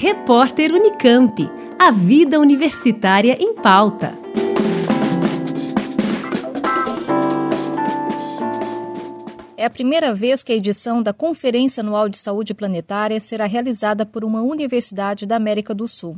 Repórter Unicamp. A vida universitária em pauta. É a primeira vez que a edição da Conferência Anual de Saúde Planetária será realizada por uma universidade da América do Sul.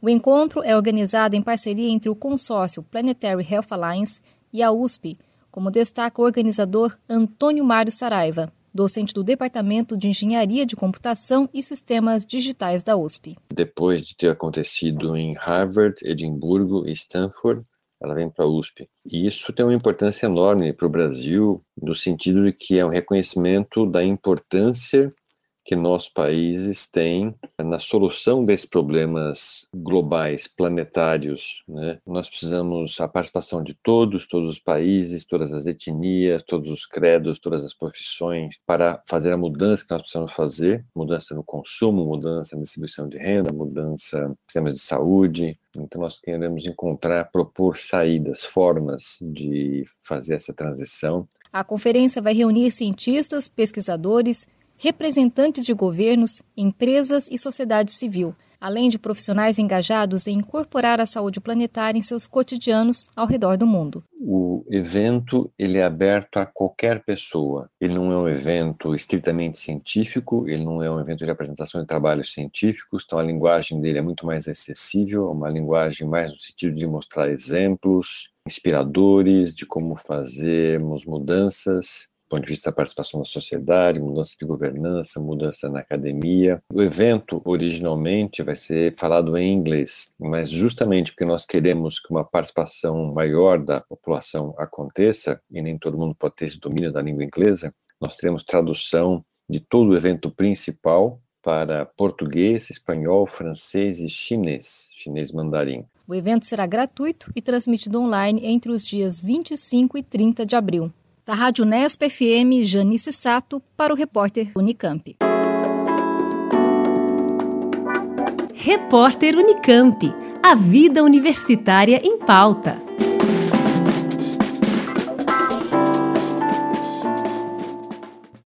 O encontro é organizado em parceria entre o consórcio Planetary Health Alliance e a USP, como destaca o organizador Antônio Mário Saraiva, docente do Departamento de Engenharia de Computação e Sistemas Digitais da USP. Depois de ter acontecido em Harvard, Edimburgo e Stanford, ela vem para a USP. E isso tem uma importância enorme para o Brasil, no sentido de que é um reconhecimento da importância que nossos países têm na solução desses problemas globais, planetários. Né? Nós precisamos a participação de todos, todos os países, todas as etnias, todos os credos, todas as profissões, para fazer a mudança que nós precisamos fazer, mudança no consumo, mudança na distribuição de renda, mudança no sistema de saúde, então, nós queremos encontrar, propor saídas, formas de fazer essa transição. A conferência vai reunir cientistas, pesquisadores, representantes de governos, empresas e sociedade civil, além de profissionais engajados em incorporar a saúde planetária em seus cotidianos ao redor do mundo. O evento ele é aberto a qualquer pessoa. Ele não é um evento estritamente científico, ele não é um evento de apresentação de trabalhos científicos, então a linguagem dele é muito mais acessível, uma linguagem mais no sentido de mostrar exemplos inspiradores de como fazermos mudanças ponto de vista da participação da sociedade, mudança de governança, mudança na academia. O evento, originalmente, vai ser falado em inglês, mas justamente porque nós queremos que uma participação maior da população aconteça, e nem todo mundo pode ter esse domínio da língua inglesa, nós teremos tradução de todo o evento principal para português, espanhol, francês e chinês, chinês mandarim. O evento será gratuito e transmitido online entre os dias 25 e 30 de abril. Da Rádio Nesp FM, Janice Sato, para o repórter Unicamp. Repórter Unicamp. A vida universitária em pauta.